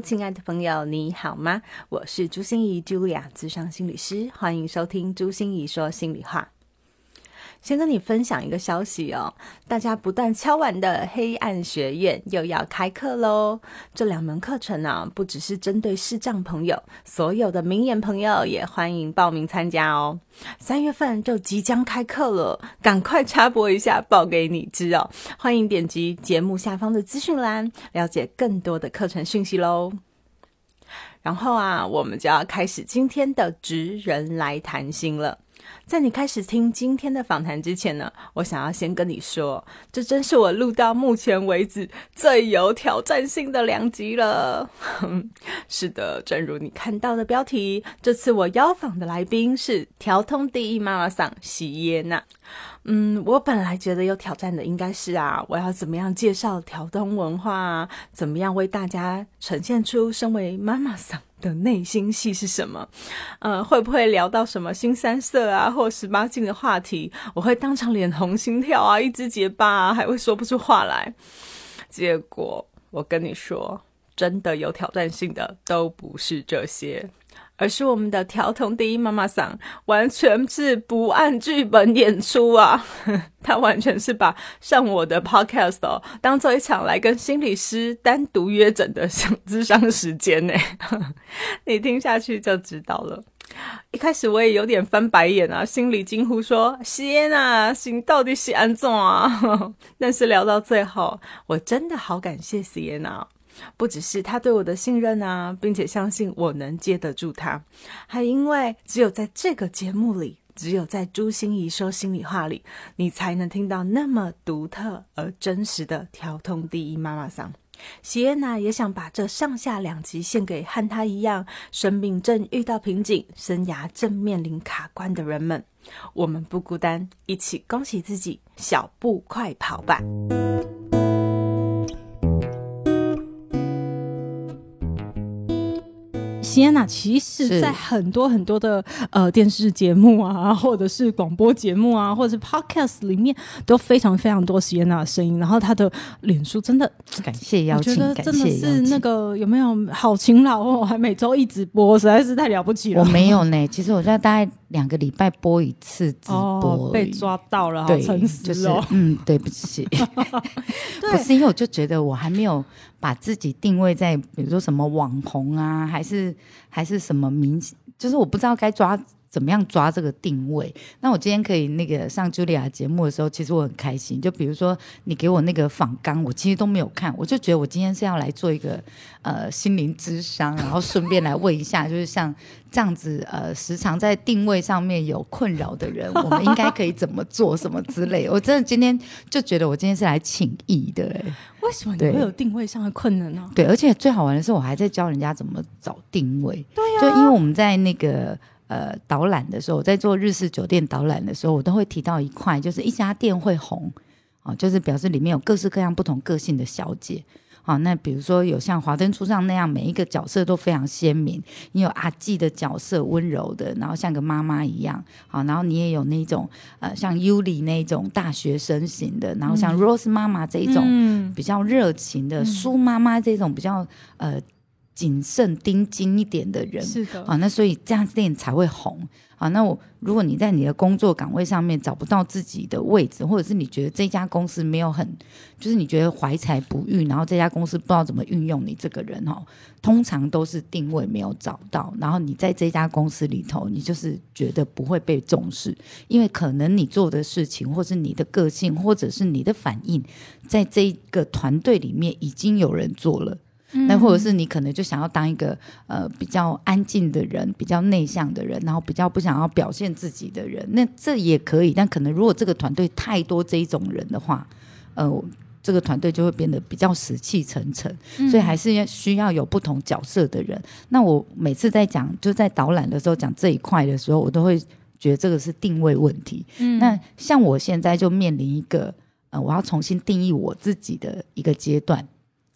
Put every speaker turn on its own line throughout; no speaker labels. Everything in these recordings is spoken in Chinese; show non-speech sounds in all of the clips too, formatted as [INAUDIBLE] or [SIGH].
亲爱的朋友，你好吗？我是朱心怡，Julia，智商心理师，欢迎收听朱心怡说心里话。先跟你分享一个消息哦，大家不断敲完的黑暗学院又要开课喽！这两门课程呢，不只是针对视障朋友，所有的明眼朋友也欢迎报名参加哦。三月份就即将开课了，赶快插播一下，报给你知哦！欢迎点击节目下方的资讯栏，了解更多的课程讯息喽。然后啊，我们就要开始今天的职人来谈心了。在你开始听今天的访谈之前呢，我想要先跟你说，这真是我录到目前为止最有挑战性的两集了。[LAUGHS] 是的，正如你看到的标题，这次我邀访的来宾是调通第一妈妈桑喜耶娜。嗯，我本来觉得有挑战的应该是啊，我要怎么样介绍调通文化，怎么样为大家呈现出身为妈妈桑。的内心戏是什么？呃，会不会聊到什么新三色啊，或十八禁的话题？我会当场脸红心跳啊，一直结巴啊，还会说不出话来。结果我跟你说，真的有挑战性的都不是这些。而是我们的调童第一妈妈桑，完全是不按剧本演出啊！[LAUGHS] 他完全是把上我的 podcast 哦，当做一场来跟心理师单独约诊的智商时间呢。[LAUGHS] 你听下去就知道了。一开始我也有点翻白眼啊，心里惊呼说：“西啊，心到底是安怎啊？” [LAUGHS] 但是聊到最后，我真的好感谢西耶娜。不只是他对我的信任啊，并且相信我能接得住他，还因为只有在这个节目里，只有在朱心怡说心里话里，你才能听到那么独特而真实的调通第一妈妈桑。喜耶娜也想把这上下两集献给和他一样生命正遇到瓶颈、生涯正面临卡关的人们。我们不孤单，一起恭喜自己，小步快跑吧！西娜，其实，在很多很多的呃电视节目啊，[LAUGHS] 或者是广播节目啊，或者是 podcast 里面，都非常非常多西娜的声音。然后她的脸书真的
感谢邀请，
我觉得真的是那个有没有好勤劳哦，还每周一直播，实在是太了不起了。
我没有呢，其实我在大概两个礼拜播一次直播，
被抓到了，好诚实
哦。嗯，对不起，[LAUGHS] [LAUGHS] 不是因为我就觉得我还没有。把自己定位在，比如说什么网红啊，还是还是什么明星，就是我不知道该抓怎么样抓这个定位。那我今天可以那个上 Julia 节目的时候，其实我很开心。就比如说你给我那个访纲，我其实都没有看，我就觉得我今天是要来做一个呃心灵之商，然后顺便来问一下，[LAUGHS] 就是像这样子呃时常在定位上面有困扰的人，我们应该可以怎么做什么之类。我真的今天就觉得我今天是来请益的。
为什么你会有定位上的困难呢？
对，而且最好玩的是，我还在教人家怎么找定位。
对呀，
就因为我们在那个呃导览的时候，我在做日式酒店导览的时候，我都会提到一块，就是一家店会红啊，就是表示里面有各式各样不同个性的小姐。好，那比如说有像华灯初上那样，每一个角色都非常鲜明。你有阿纪的角色，温柔的，然后像个妈妈一样。好，然后你也有那种呃，像尤里那种大学生型的，然后像 Rose 妈妈这一种比较热情的，苏妈妈这种比较呃谨慎盯紧一点的人。
是的。
啊，那所以这样店才会红。啊，那我如果你在你的工作岗位上面找不到自己的位置，或者是你觉得这家公司没有很，就是你觉得怀才不遇，然后这家公司不知道怎么运用你这个人哦，通常都是定位没有找到，然后你在这家公司里头，你就是觉得不会被重视，因为可能你做的事情，或是你的个性，或者是你的反应，在这个团队里面已经有人做了。那或者是你可能就想要当一个呃比较安静的人，比较内向的人，然后比较不想要表现自己的人，那这也可以。但可能如果这个团队太多这一种人的话，呃。这个团队就会变得比较死气沉沉，
嗯
所以还是要需要有不同角色的人。那我每次在讲就在导览的时候讲这一块的时候，我都会觉得这个是定位问题。
嗯
那像我现在就面临一个呃，我要重新定义我自己的一个阶段，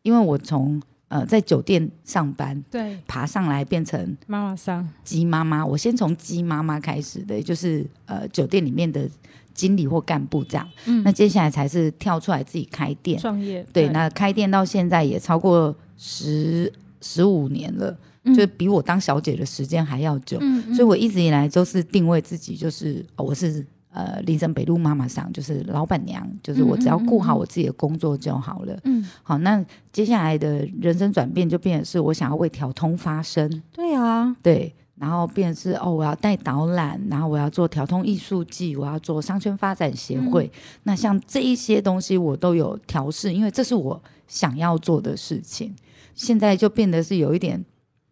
因为我从呃在酒店上班
对。
爬上来变成
妈妈桑，
鸡妈妈，我先从鸡妈妈开始的，就是呃酒店里面的经理或干部这样。
嗯。
那接下来才是跳出来自己开店。
创业
对，那开店到现在也超过十十五年了，
嗯。
就比我当小姐的时间还要久。
嗯。
所以我一直以来都是定位自己，就是、哦我是呃林森北路妈妈桑，就是老板娘，就是我只要顾好我自己的工作就好了。
嗯，
好，那接下来的人生转变就变成是我想要为调通发声，
对啊，
对，然后变成是哦，我要带导览，然后我要做调通艺术季，我要做商圈发展协会。那像这一些东西我都有调试，因为这是我想要做的事情。现在就变得是有一点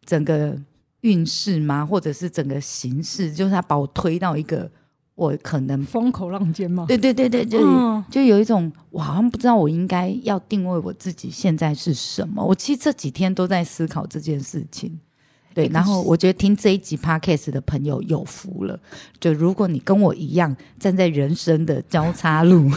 整个运势吗，或者是整个形势，就是他把我推到一个我可能
风口浪尖嘛，
对对对对，就、
嗯
就有一种我好像不知道我应该要定位我自己现在是什么。我其实这几天都在思考这件事情。对，
欸
然后我觉得听这一集 podcast 的朋友有福了。就如果你跟我一样站在人生的交叉路，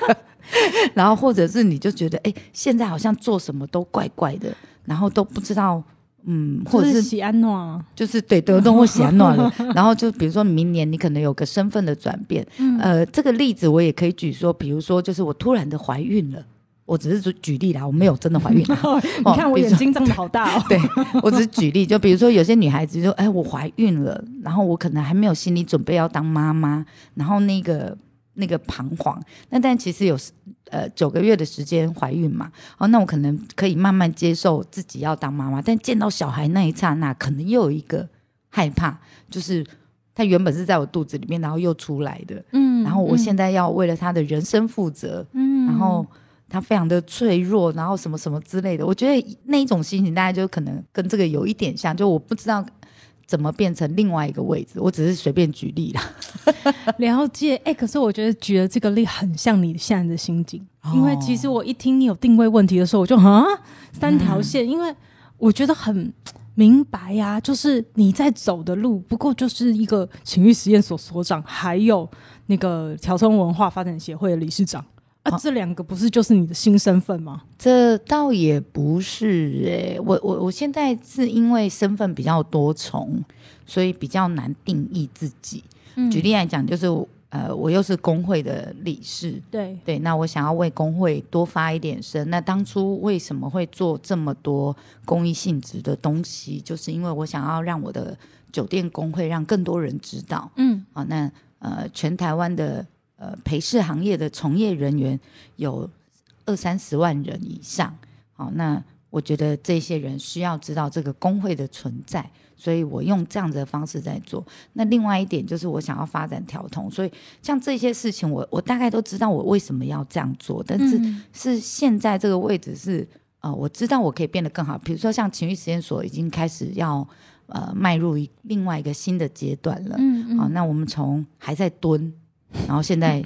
[LAUGHS] 然后或者是你就觉得哎，现在好像做什么都怪怪的，然后都不知道。嗯，或者
是是喜安诺啊，
就是对德东或喜安诺了，[LAUGHS] 然后就比如说明年你可能有个身份的转变，
嗯。
呃，这个例子我也可以举说，比如说就是我突然的怀孕了，我只是举举例啦，我没有真的怀孕啦，[LAUGHS]
你看我眼睛睁的好大哦，[LAUGHS]
对我只是举例，就比如说有些女孩子就哎我怀孕了，然后我可能还没有心理准备要当妈妈，然后那个那个彷徨，那但其实有呃九个月的时间怀孕嘛，哦那我可能可以慢慢接受自己要当妈妈，但见到小孩那一刹那，可能又有一个害怕，就是他原本是在我肚子里面，然后又出来的，
嗯
然后我现在要为了他的人生负责，
嗯
然后他非常的脆弱，然后什么什么之类的。我觉得那一种心情，大家就可能跟这个有一点像，就我不知道怎么变成另外一个位置，我只是随便举例啦。[LAUGHS]
了解，哎、可是我觉得举的这个例很像你现在的心境，
哦。
因为其实我一听你有定位问题的时候，我就啊？三条线，因为我觉得很明白呀、就是你在走的路，不过就是一个情欲实验所所长，还有那个调通文化发展协会的理事长。啊，
哦
这两个不是就是你的新身份吗？
这倒也不是诶、我我我现在是因为身份比较多重，所以比较难定义自己。举例来讲，就是呃，我又是工会的理事，
对，
对，那我想要为工会多发一点声。那当初为什么会做这么多公益性质的东西？就是因为我想要让我的酒店工会让更多人知道。
嗯
好，那呃，全台湾的呃陪侍行业的从业人员有二三十万人以上。好，那我觉得这些人需要知道这个工会的存在，所以我用这样子的方式在做。那另外一点就是我想要发展调通，所以像这些事情我，我大概都知道我为什么要这样做，但是
嗯
是现在这个位置是呃，我知道我可以变得更好。比如说像情绪实验所已经开始要呃迈入一另外一个新的阶段了。
嗯
好，那我们从还在蹲，然后现在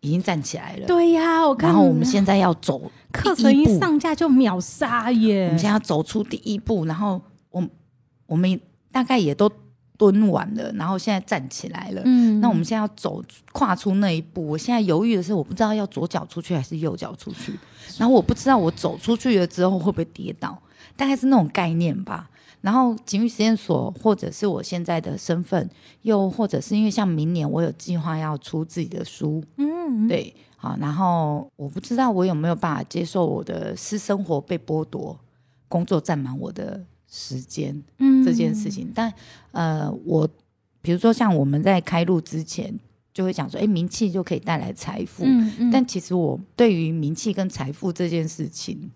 已经站起来了。[LAUGHS]
对呀、我看
然后我们现在要走
课程一上架就秒杀耶！
我们现在要走出第一步，然后我我们大概也都蹲完了，然后现在站起来了。
嗯
那我们现在要走跨出那一步，我现在犹豫的是，我不知道要左脚出去还是右脚出去，然后我不知道我走出去了之后会不会跌倒，大概是那种概念吧。然后情欲实验所，或者是我现在的身份，又或者是因为像明年我有计划要出自己的书，
嗯，
对，好，然后我不知道我有没有办法接受我的私生活被剥夺，工作占满我的时间
嗯。
这件事情。但呃，我比如说像我们在开录之前就会讲说，哎，名气就可以带来财富，
嗯嗯。
但其实我对于名气跟财富这件事情，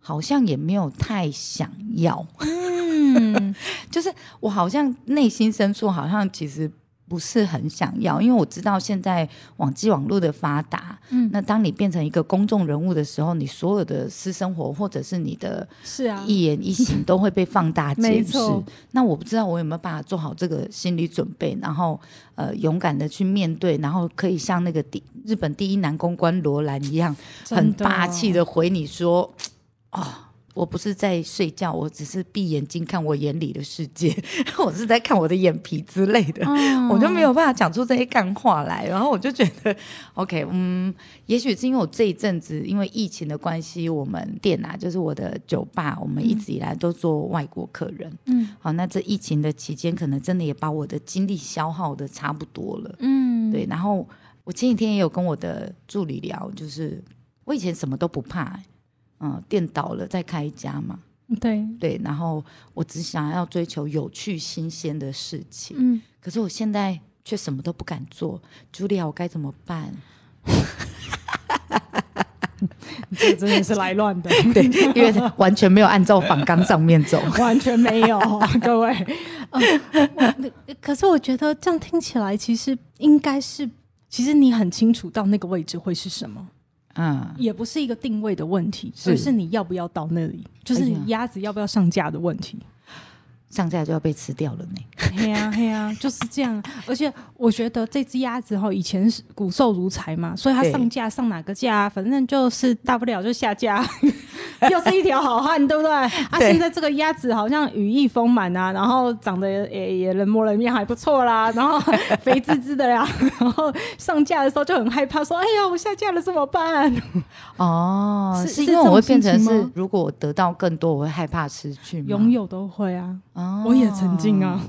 好像也没有太想要，
嗯 [LAUGHS]
就是我好像内心深处好像其实不是很想要，因为我知道现在网际网络的发达，
嗯。
那当你变成一个公众人物的时候，你所有的私生活或者是你的
是啊，
一言一行都会被放大
没
检视。[LAUGHS] 那我不知道我有没有办法做好这个心理准备，然后呃勇敢的去面对，然后可以像那个第日本第一男公关罗兰一样，很霸气的回你说：“哦，我不是在睡觉，我只是闭眼睛看我眼里的世界，[LAUGHS] 我是在看我的眼皮之类的。
嗯。[LAUGHS]
我就没有办法讲出这些干话来，然后我就觉得，[LAUGHS] OK，嗯，也许是因为我这一阵子因为疫情的关系，我们店啊，就是我的酒吧，我们一直以来都做外国客人，
嗯。
好，那这疫情的期间，可能真的也把我的精力消耗的差不多了，
嗯，
对，然后我前几天也有跟我的助理聊，就是我以前什么都不怕、嗯，店倒了再开一家嘛，
对，
对，然后我只想要追求有趣新鲜的事情，
嗯，
可是我现在却什么都不敢做，茱莉亚，我该怎么办？[LAUGHS]
这个真的是来乱的，
对，因为完全没有按照仿纲上面走。[LAUGHS]
完全没有，[LAUGHS] 各位。呃可是我觉得这样听起来，其实应该是，其实你很清楚到那个位置会是什么，
嗯，
也不是一个定位的问题，
是
而是你要不要到那里，就是鸭子要不要上架的问题。
上架就要被吃掉了呢。
嘿呀嘿呀，[LAUGHS] 就是这样。而且我觉得这只鸭子哈，以前是骨瘦如柴嘛，所以它上架上哪个架，反正就是大不了就下架，[LAUGHS] 又是一条好汉，对不对？[LAUGHS] 啊，
对
现在这个鸭子好像羽翼丰满啊，然后长得也也人模人样，还不错啦，[LAUGHS] 然后肥滋滋的呀，然后上架的时候就很害怕，说：“哎呀，我下架了怎么办
哦，
是
是因为我会变成是，如果我得到更多，我会害怕失去？”吗？
拥有都会啊，
哦，
我也曾经啊，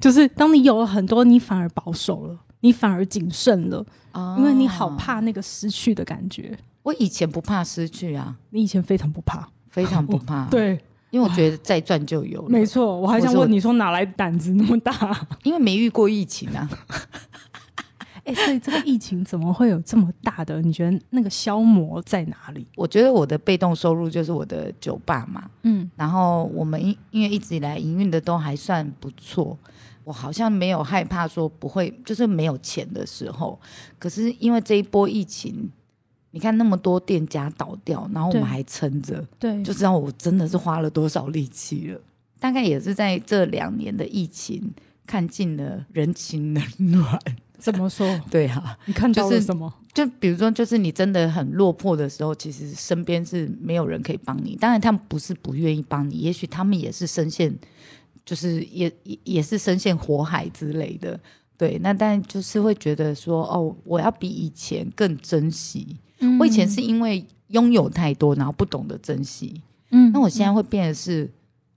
就是当你有了很多，你反而保守了，你反而谨慎了。
哦
因为你好。怕那个失去的感觉。
我以前不怕失去啊，
你以前非常不怕，
非常不怕。[LAUGHS]
对，
因为我觉得再赚就有了。
没错。我还想问你说哪来胆子那么大？[LAUGHS]
因为没遇过疫情啊。[LAUGHS]
哎、所以这个疫情怎么会有这么大的？你觉得那个消磨在哪里？
我觉得我的被动收入就是我的酒吧嘛，
嗯，
然后我们因因为一直以来营运的都还算不错，我好像没有害怕说不会，就是没有钱的时候。可是因为这一波疫情，你看那么多店家倒掉，然后我们还撑着，
对，
就知道我真的是花了多少力气了。大概也是在这两年的疫情，看尽了人情冷暖。
怎么说？[LAUGHS]
对啊，
你看到
就是
了什么？
就比如说，就是你真的很落魄的时候，其实身边是没有人可以帮你。当然，他们不是不愿意帮你，也许他们也是深陷，就是也也也是深陷火海之类的。对，那但就是会觉得说，哦，我要比以前更珍惜。
嗯
我以前是因为拥有太多，然后不懂得珍惜。
嗯
那我现在会变得是，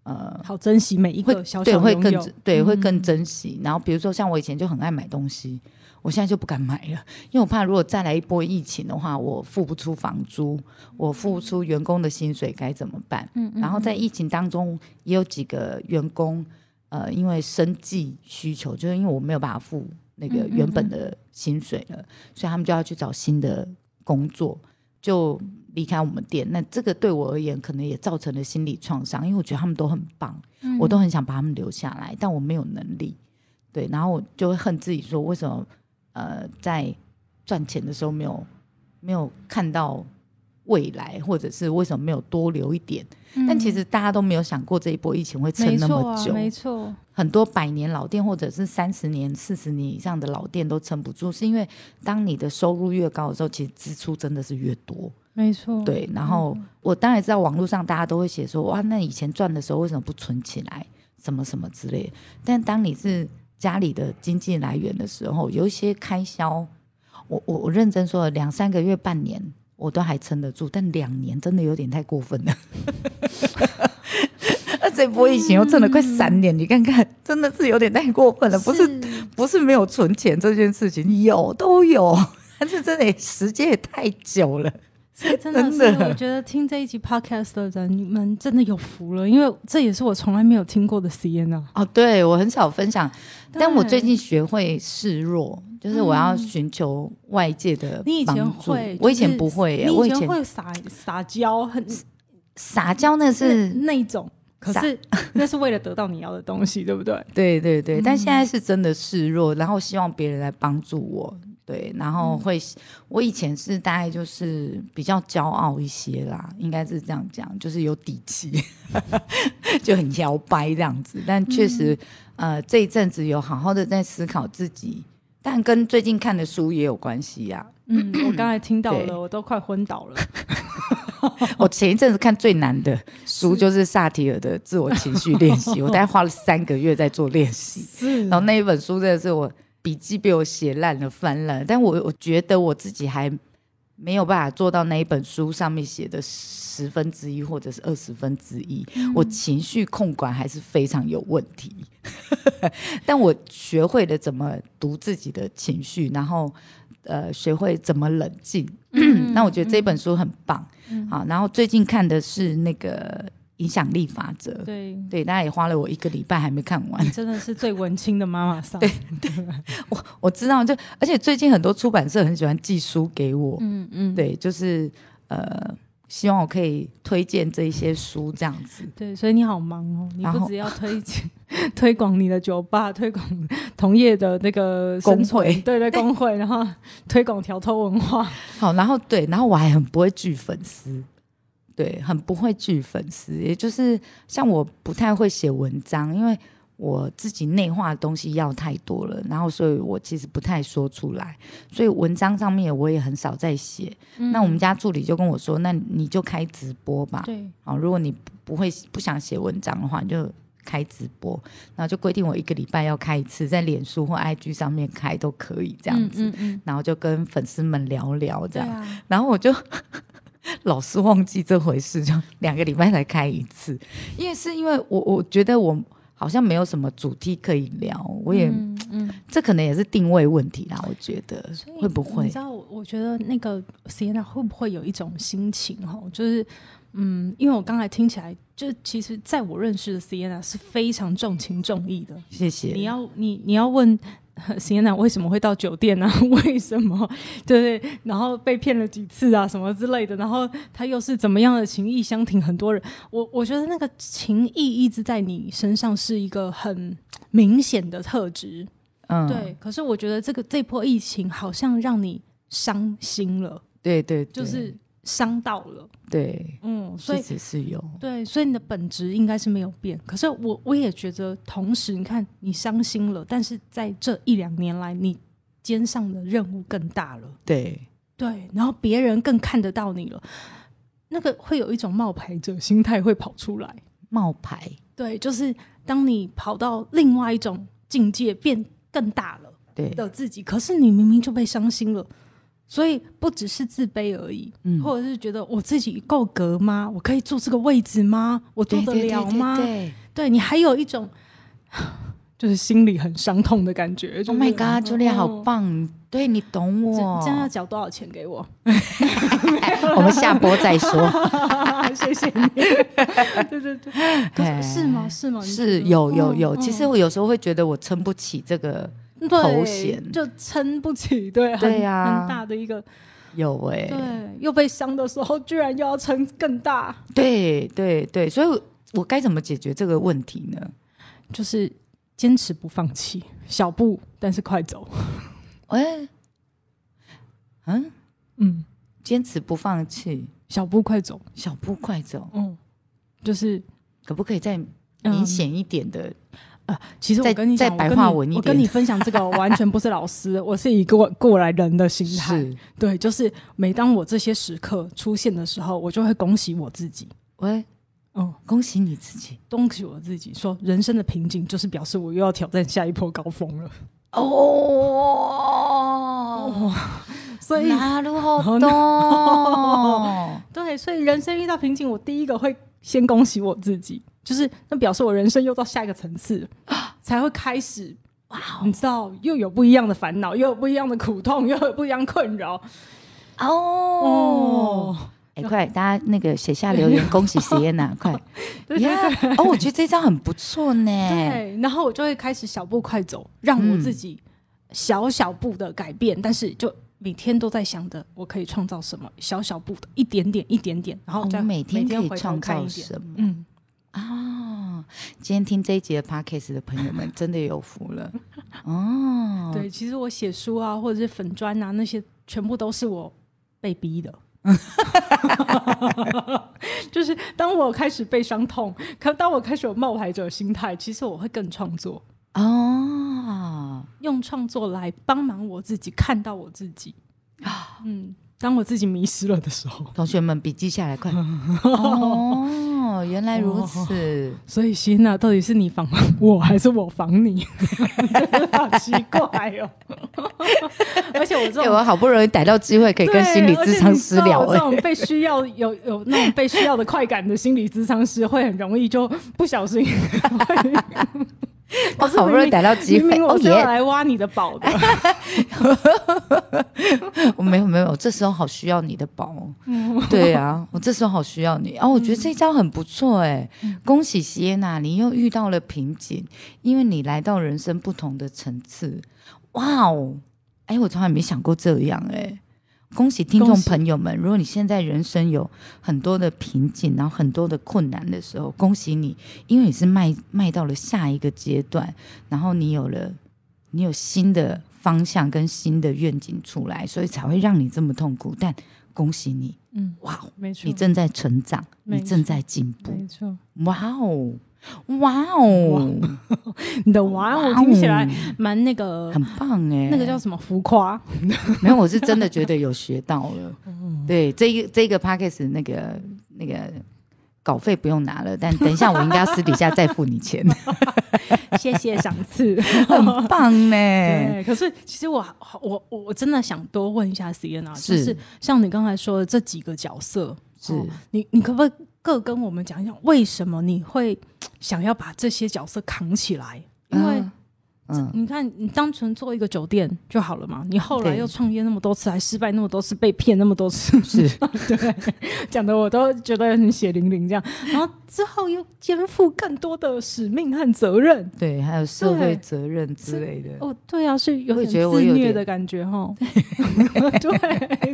呃，
好珍惜每一
会
个小
对会更对会更
嗯
珍惜。然后比如说像我以前就很爱买东西，我现在就不敢买了，因为我怕如果再来一波疫情的话，我付不出房租，我付不出员工的薪水该怎么办？
嗯嗯
然后在疫情当中也有几个员工，呃，因为生计需求，就是因为我没有办法付那个原本的薪水了，所以他们就要去找新的工作，就离开我们店。那这个对我而言，可能也造成了心理创伤，因为我觉得他们都很棒，
嗯
我都很想把他们留下来，但我没有能力。对，然后我就会恨自己说，为什么呃在赚钱的时候没有没有看到未来，或者是为什么没有多留一点？但其实大家都没有想过这一波疫情会撑那么久。
没错，
很多百年老店或者是三十年、四十年以上的老店都撑不住，是因为当你的收入越高的时候，其实支出真的是越多。
没错，
对，然后我当然知道网络上大家都会写说，哇，那以前赚的时候为什么不存起来，什么什么之类的。但当你是家里的经济来源的时候，有一些开销，我我我认真说，两三个月、半年我都还撑得住，但两年真的有点太过分了。[LAUGHS] 那这波疫情又撑了快三年，你看看，真的是有点太过分了。不是不是没有存钱这件事情，有都有，[LAUGHS] 但是真的时间也太久了。
所以真的是，
的
我觉得听这一集 podcast 的人，你们真的有福了，因为这也是我从来没有听过的 CN 啊。
哦，对我很少分享，但我最近学会示弱，就是我要寻求外界的
你以前会，
我以前不会耶，我以前
会撒撒娇，很
撒娇那
那
是
那一种，可是 [LAUGHS] 那是为了得到你要的东西，对不对？
对对对，但现在是真的示弱，然后希望别人来帮助我。对，然后会，我以前是大概就是比较骄傲一些啦，应该是这样讲，就是有底气，[LAUGHS] 就很摇摆这样子。但确实，呃，这一阵子有好好的在思考自己，但跟最近看的书也有关系呀。
嗯，我刚才听到了，我都快昏倒了。
我前一阵子看最难的书就是萨提尔的自我情绪练习，我大概花了三个月在做练习。然后那一本书真的是我。笔记被我写烂了，翻烂。但我我觉得我自己还没有办法做到那一本书上面写的十分之一或者是二十分之一。我情绪控管还是非常有问题。[LAUGHS] 但我学会了怎么读自己的情绪，然后呃，学会怎么冷静。[CLEARS THROAT] 那我觉得这本书很棒。好，然后最近看的是那个。影响力法则，
对
对，大家也花了我一个礼拜还没看完，
真的是最文青的妈妈桑。
对对，我我知道，就而且最近很多出版社很喜欢寄书给我，嗯嗯，对，就是呃，希望我可以推荐这一些书这样子。
对，所以你好忙哦，你不只要推荐 [LAUGHS] 推广你的酒吧，推广同业的那个
工会，
对对工会，然后推广调头文化。
好，然后对，然后我还很不会聚粉丝。对，很不会聚粉丝，也就是像我不太会写文章，因为我自己内化的东西要太多了，然后所以我其实不太说出来，所以文章上面我也很少在写。那我们家助理就跟我说：“那你就开直播吧。”
对，
好，如果你不会不想写文章的话，你就开直播，然后就规定我一个礼拜要开一次，在脸书或 IG 上面开都可以这样子，然后就跟粉丝们聊聊这样，然后我就。老是忘记这回事，就两个礼拜才开一次，因为是因为我我觉得我好像没有什么主题可以聊，我也嗯，这可能也是定位问题啦，我觉得会不会？
你知道，我觉得那个 Sienna 会不会有一种心情哈，就是嗯，因为我刚才听起来，就其实在我认识的 Sienna 是非常重情重义的。
谢谢。
你要你你要问。[LAUGHS] 行娜为什么会到酒店呢？[LAUGHS] 为什么？对对，然后被骗了几次啊，什么之类的。然后他又是怎么样的情谊相挺？很多人，我我觉得那个情谊一直在你身上是一个很明显的特质。嗯，对。可是我觉得这个这波疫情好像让你伤心了。
对对，
就是。伤到了，
对，嗯，所以是有，
对，所以你的本质应该是没有变。可是我我也觉得，同时你看你伤心了，但是在这一两年来，你肩上的任务更大了，
对。
对，然后别人更看得到你了，那个会有一种冒牌者心态会跑出来，
冒牌，
对，就是当你跑到另外一种境界，变更大了，
对。
的自己，可是你明明就被伤心了。所以不只是自卑而已，嗯或者是觉得我自己够格吗？我可以坐这个位置吗？我做得了吗？对你还有一种 [SIGHS] 就是心里很伤痛的感觉。
Oh my god，朱莉好棒！对你懂我。
这样要缴多少钱给我？[LAUGHS]
我们下播再说。[LAUGHS]
谢谢你。[LAUGHS] 对对对，是吗？是吗？
是有有有。其实我有时候会觉得我撑不起这个。头衔。
就撑不起，对，
对呀，
很大的一个
有哎，
对，又被伤的时候，居然又要撑更大，
对对对，所以我该怎么解决这个问题呢？
就是坚持不放弃，小步但是快走。
哎，嗯嗯，坚持不放弃，
小步快走，
小步快走，嗯，
就是
可不可以再明显一点的？
呃，其实我跟你
讲，白话文一点，
我跟你分享这个完全不是老师，[LAUGHS] 我是一个过来人的心态。对，就是每当我这些时刻出现的时候，我就会恭喜我自己。
喂，哦，恭喜你自己，
恭喜我自己，说人生的瓶颈就是表示我又要挑战下一波高峰了。
哦，[LAUGHS] 所以
那
如何多？[LAUGHS]
对，所以人生遇到瓶颈，我第一个会先恭喜我自己。就是那表示我人生又到下一个层次，[GASPS] 才会开始哇！你知道又有不一样的烦恼，又有不一样的苦痛，又有不一样困扰
哦。哎，快，大家那个写下留言，恭喜实验呐！快，哦，我觉得这张很不错呢。[LAUGHS]
对，然后我就会开始小步快走，让我自己小小步的改变，但是就每天都在想着我可以创造什么，小小步的一点点，一点点，然后再
每天可以创造什么？嗯。啊，今天听这一集的 podcast 的朋友们真的有福了 [LAUGHS] 哦。
对，其实我写书啊，或者是粉砖啊，那些全部都是我被逼的。[LAUGHS] 就是当我开始被伤痛，可当我开始有冒牌者心态，其实我会更创作
哦，
用创作来帮忙我自己看到我自己啊，[GASPS] 嗯。当我自己迷失了的时候，
同学们笔记下来，快 [LAUGHS] 哦，原来如此。
所以，希娜，到底是你防我，还是我防你？[LAUGHS] 好奇怪哦！而且我这种，
我好不容易逮到机会，可以跟心理咨商师聊。
这种被需要有有那种被需要的快感的心理咨商师，会很容易就不小心。[LAUGHS] [LAUGHS]
我好不容易逮到机会，
我是要来挖你的宝的。[LAUGHS]
我没有没有，这时候好需要你的宝。对啊，我这时候好需要你。哦，我觉得这招很不错哎，恭喜西耶娜，你又遇到了瓶颈，因为你来到人生不同的层次。哇哦，哎，我从来没想过这样哎。恭喜听众朋友们！如果你现在人生有很多的瓶颈，然后很多的困难的时候，恭喜你，因为你是迈迈到了下一个阶段，然后你有了你有新的方向跟新的愿景出来，所以才会让你这么痛苦。但恭喜你，嗯，哇，
没错，
你正在成长，你正在进步，
没错，
哇哦。哇哦，[LAUGHS]
你的哇哦听起来蛮那个，
很棒哎，
那个叫什么浮夸？[LAUGHS]
没有，我是真的觉得有学到了。对，这一这个 p a c k a g e 那个那个稿费不用拿了，但等一下我应该私底下再付你钱。[LAUGHS]
谢谢赏赐，
很棒呢。
对，可是其实我我我真的想多问一下 Sienna，就是像你刚才说的这几个角色，
是
你你可不可以各跟我们讲一讲，为什么你会？想要把这些角色扛起来，因为嗯，你看，你单纯做一个酒店就好了嘛。你后来又创业那么多次，还失败那么多次，被骗那么多次，
是 [LAUGHS]
对，讲的我都觉得很血淋淋这样。然后之后又肩负更多的使命和责任，
对，还有社会责任之类的。
哦，对啊，是有点自虐的感觉哈。[LAUGHS] 对，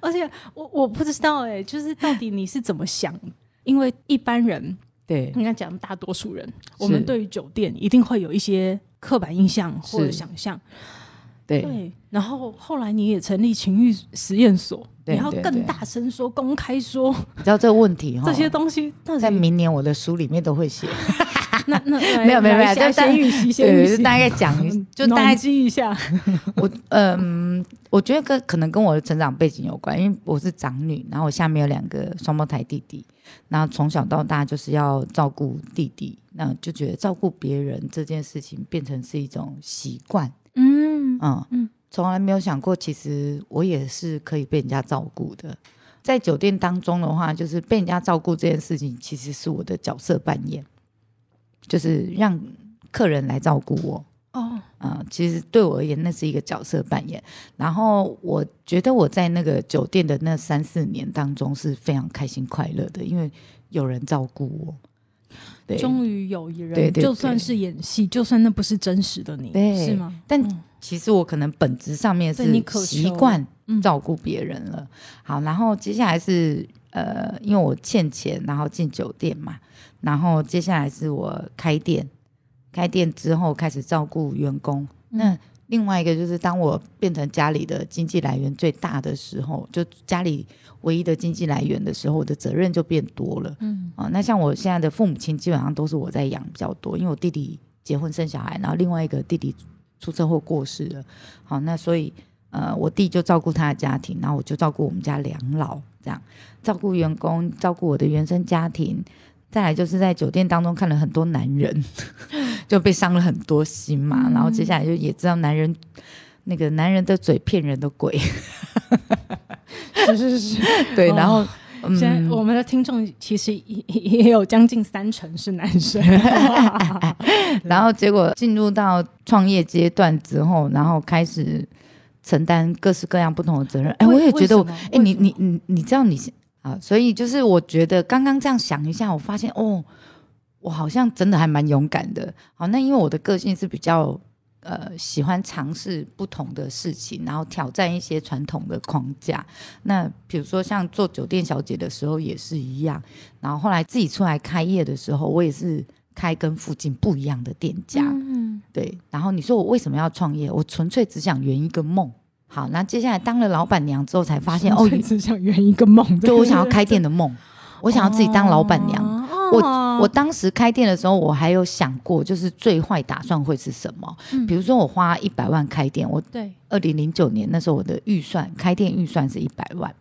而且我我不知道哎，就是到底你是怎么想？因为一般人。
对，
应该讲大多数人，我们对于酒店一定会有一些刻板印象或者想象。
对，
然后后来你也成立情欲实验所，你要更大声说、公开说。
你知道这个问题哈？[LAUGHS]
这些东西
在明年我的书里面都会写。[LAUGHS]
那那
没有没有没有，
就先预习，先预习，
大概讲，[LAUGHS] 就大概
记一下。[LAUGHS]
我嗯，我觉得跟可能跟我的成长背景有关，因为我是长女，然后我下面有两个双胞胎弟弟，然后从小到大就是要照顾弟弟，那就觉得照顾别人这件事情变成是一种习惯。嗯嗯嗯，从来没有想过，其实我也是可以被人家照顾的。在酒店当中的话，就是被人家照顾这件事情，其实是我的角色扮演。就是让客人来照顾我哦，嗯，其实对我而言，那是一个角色扮演。然后我觉得我在那个酒店的那三四年当中是非常开心快乐的，因为有人照顾我。对，
终于有一人，就算是演戏，就算那不是真实的你，是吗？
但其实我可能本质上面是习惯照顾别人了。好，然后接下来是呃，因为我欠钱，然后进酒店嘛。然后接下来是我开店，开店之后开始照顾员工。那另外一个就是，当我变成家里的经济来源最大的时候，就家里唯一的经济来源的时候，我的责任就变多了。嗯啊，那像我现在的父母亲基本上都是我在养比较多，因为我弟弟结婚生小孩，然后另外一个弟弟出车祸过世了。好，那所以呃，我弟就照顾他的家庭，然后我就照顾我们家两老，这样照顾员工，照顾我的原生家庭。再来就是在酒店当中看了很多男人，[LAUGHS] 就被伤了很多心嘛。然后接下来就也知道男人那个男人的嘴骗人的鬼，[LAUGHS]
是是是，
对。然后
现在我们的听众其实也也有将近三成是男生。[LAUGHS]
然后结果进入到创业阶段之后，然后开始承担各式各样不同的责任。哎，我也觉得，哎，你你你你知道你。啊，所以就是我觉得刚刚这样想一下，我发现哦，我好像真的还蛮勇敢的。好，那因为我的个性是比较呃喜欢尝试不同的事情，然后挑战一些传统的框架。那比如说像做酒店小姐的时候也是一样，然后后来自己出来开业的时候，我也是开跟附近不一样的店家。
嗯，
对，然后你说我为什么要创业？我纯粹只想圆一个梦。好，那接下来当了老板娘之后，才发现哦，
你只想圆一个梦，[LAUGHS]
就我想要开店的梦，我想要自己当老板娘。
哦
我我当时开店的时候，我还有想过，就是最坏打算会是什么？
嗯
比如说我花一百万开店，我
对，
二零零九年那时候我的预算开店预算是一百万，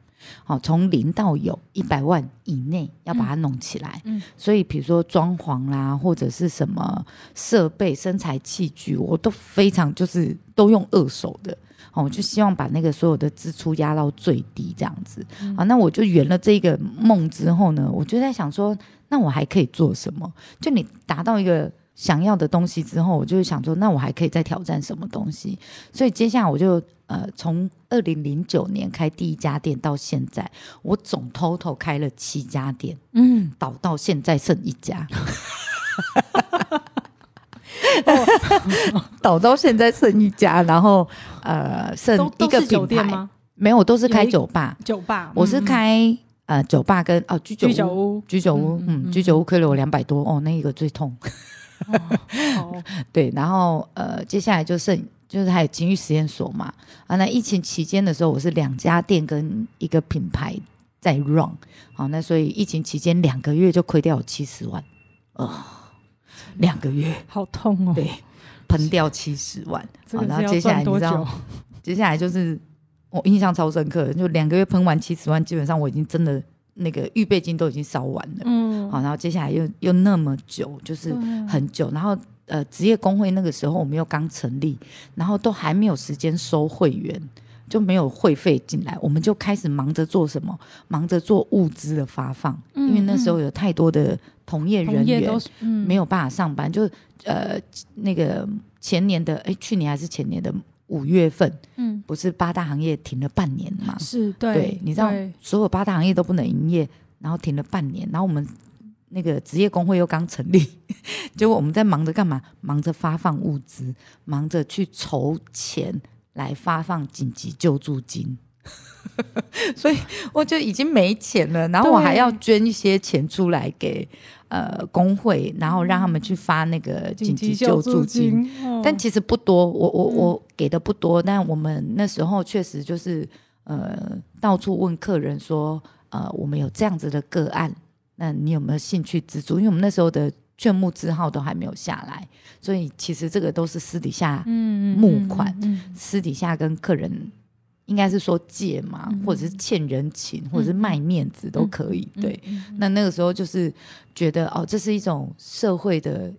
好，从零到有一百万以内要把它弄起来。
嗯
所以比如说装潢啦，或者是什么设备、身材器具，我都非常就是都用二手的。哦，我就希望把那个所有的支出压到最低，这样子。
嗯
啊，那我就圆了这个梦之后呢，我就在想说，那我还可以做什么？就你达到一个想要的东西之后，我就想说，那我还可以再挑战什么东西？所以接下来我就呃，从二零零九年开第一家店到现在，我总 total 开了七家店，
嗯，
倒到现在剩一家。[LAUGHS] [LAUGHS] 倒到现在剩一家，然后呃剩
都
一个品牌，
店吗？
没有，我都是开酒吧。
酒吧，
我是
嗯
开呃酒吧跟哦居酒屋，居酒屋，
嗯
居酒屋亏了我两百多哦，那一个最痛。
好 [LAUGHS]
对，然后呃接下来就剩就是还有情欲实验所嘛。啊，那疫情期间的时候，我是两家店跟一个品牌在 run，好，那所以疫情期间两个月就亏掉七十万，哦，两个月
好痛哦，
对喷掉七十万，然后接下来你知道
久？
接下来就是我印象超深刻的，就两个月喷完七十万，基本上我已经真的那个预备金都已经烧完了。
嗯，
好，然后接下来又又那么久，就是很久，然后呃，职业工会那个时候我们又刚成立，然后都还没有时间收会员，就没有会费进来，我们就开始忙着做什么？忙着做物资的发放，
嗯
因为那时候有太多的同业人员没有办法上班，就呃那个前年的哎，去年还是前年的五月份，
嗯
不是八大行业停了半年嘛？
是对
对，你知道所有八大行业都不能营业，然后停了半年，然后我们那个职业工会又刚成立，[LAUGHS] 结果我们在忙着干嘛？忙着发放物资，忙着去筹钱来发放紧急救助金。[LAUGHS] 所以我就已经没钱了，然后我还要捐一些钱出来给呃工会，然后让他们去发那个紧急救助金。
金，哦
但其实不多，我我
嗯
我给的不多，但我们那时候确实就是呃到处问客人说，呃我们有这样子的个案，那你有没有兴趣资助？因为我们那时候的券募字号都还没有下来，所以其实这个都是私底下、
嗯
募款
嗯
私底下跟客人。应该是说借嘛，
嗯
或者是欠人情，或者是卖面子都可以。对，，
嗯
那那个时候就是觉得哦，这是一种社会的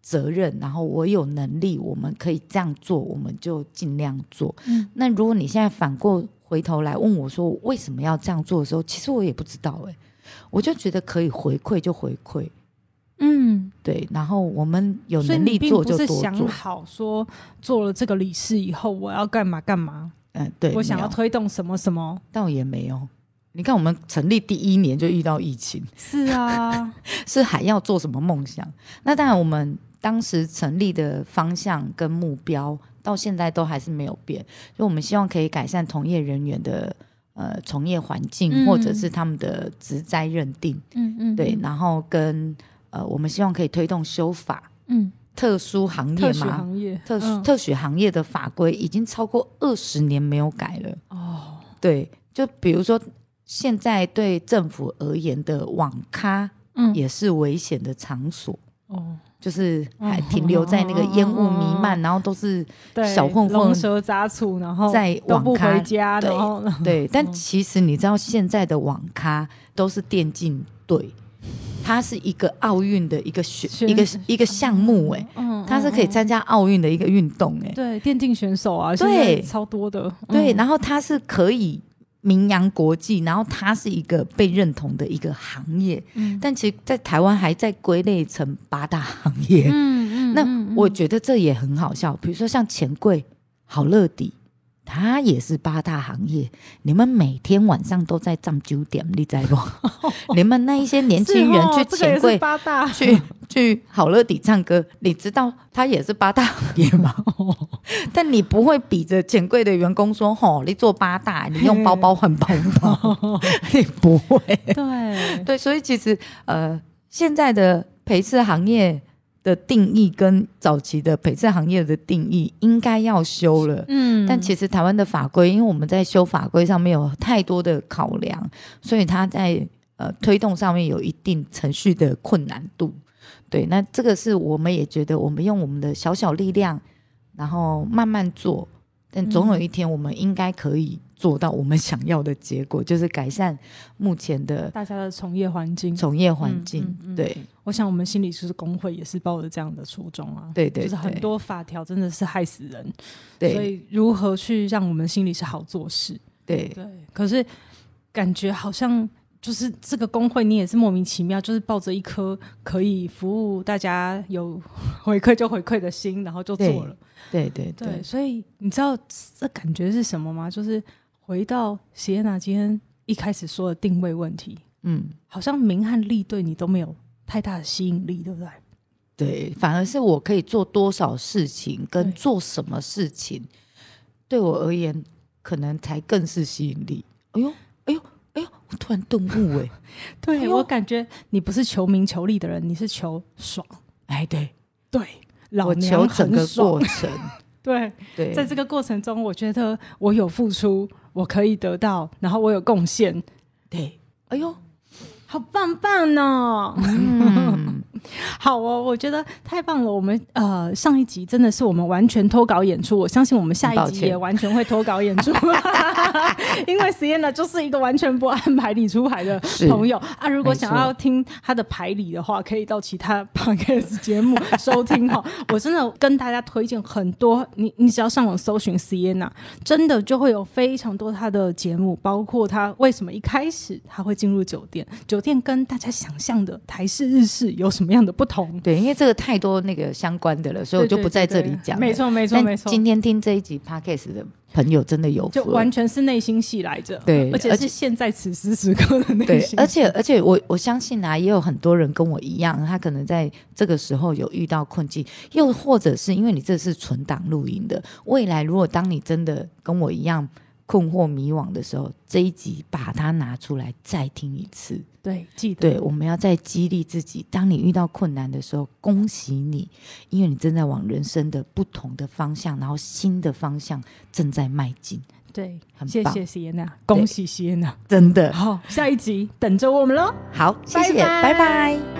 责任，然后我有能力，我们可以这样做，我们就尽量做。
嗯
那如果你现在反过回头来问我说为什么要这样做的时候，其实我也不知道哎、我就觉得可以回馈就回馈，
嗯，
对，然后我们有能力做就是多
想，好说做了这个理事以后我要干嘛干嘛，
嗯，对，
我想要推动什么什么，
倒也没有。你看，我们成立第一年就遇到疫情，
是啊，[LAUGHS]
是还要做什么梦想？那当然，我们当时成立的方向跟目标到现在都还是没有变，就我们希望可以改善同业人员的呃从业环境，
嗯。
或者是他们的职灾认定，
嗯嗯，
对，然后跟呃我们希望可以推动修法，
嗯，
特殊行业嘛。
行业，
特特许行业的法规已经超过二十年没有改了，
哦，
对，就比如说现在对政府而言的网咖
嗯，
也是危险的场所，
哦，
就是还
嗯
停留在那个烟雾弥漫，然后都是，小混混
龙蛇杂处，然后
在网咖
回家，
对对。但
嗯
其实你知道，现在的网咖都是电竞队，它是一个奥运的一个选
选
一个一个项目、哎、
嗯，
它是可以
嗯
参加奥运的一个运动、哎、
对电竞选手啊，
对。
超多的，
对，
嗯
然后它是可以名扬国际，然后它是一个被认同的一个行业，
嗯。
但其实，在台湾还在归类成八大行业。
嗯嗯，
那
嗯
我觉得这也很好笑，比如说像钱柜、好乐迪，它也是八大行业。你们每天晚上都在站九点，你在不？[LAUGHS] 你们那一些年轻人去钱柜、
八大
去去好乐迪唱歌，你知道他也是八大行业吗？[LAUGHS] 但你不会比着钱柜的员工说：“吼，你做八大，你用包包换包包。[LAUGHS] ”你不会。
对
对，所以其实呃，现在的陪侍行业。的定义跟早期的陪衬行业的定义应该要修了，嗯，但其实台湾的法规，因为我们在修法规上面有太多的考量，所以它在呃推动上面有一定程序的困难度。对，那这个是我们也觉得，我们用我们的小小力量，然后慢慢做，但总有一天我们应该可以。做到我们想要的结果，就是改善目前的
大家的从业环境。
从业环境，对，
我想我们心理师工会也是抱着这样的初衷啊。
对对，
就是很多法条真的是害死人。
对，
所以如何去让我们心里是好做事？
对
对。可是感觉好像就是这个工会，你也是莫名其妙，就是抱着一颗可以服务大家有回馈就回馈的心，然后就做了。
对对
对。所以你知道这感觉是什么吗？就是。回到喜耶娜今天一开始说的定位问题，嗯，好像名和利对你都没有太大的吸引力，对不对？
对，反而是我可以做多少事情，跟做什么事情，对我而言，可能才更是吸引力。哎呦，哎呦，哎呦，我突然顿悟，[LAUGHS] 哎，
对我感觉你不是求名求利的人，你是求爽。
哎，对
对，
我求整个过程。
对对，在这个过程中，我觉得我有付出。我可以得到，然后我有贡献，
对，哎呦，
好棒棒呢！[LAUGHS] 好哦，我觉得太棒了。我们呃上一集真的是我们完全脱稿演出，我相信我们下一集也完全会脱稿演出，[LAUGHS] 因为 Sienna 就是一个完全不按牌理出牌的朋友啊。如果想要听他的牌理的话，可以到其他 podcast 节目收听哈。[LAUGHS] 我真的跟大家推荐很多，你你只要上网搜寻 Sienna，真的就会有非常多他的节目，包括他为什么一开始他会进入酒店，酒店跟大家想象的台式日式有什么样的不同？
对，因为这个太多那个相关的了，所以我就不在这里讲。
没错，没错，没错。
今天听这一集 podcast 的朋友真的有，
就完全是内心戏来着。
对，
而且是现在此时此刻的内心。
而且而且我我相信啊，也有很多人跟我一样，他可能在这个时候有遇到困境，又或者是因为你这是存档录音的，未来如果当你真的跟我一样。困惑迷惘的时候，这一集把它拿出来再听一次。
对，记得。
对，我们要再激励自己。当你遇到困难的时候，恭喜你，因为你正在往人生的不同的方向，然后新的方向正在迈进。
对，很谢谢谢谢娜，恭喜谢谢娜，
真的
好，下一集等着我们喽。
好，谢谢，拜拜。
心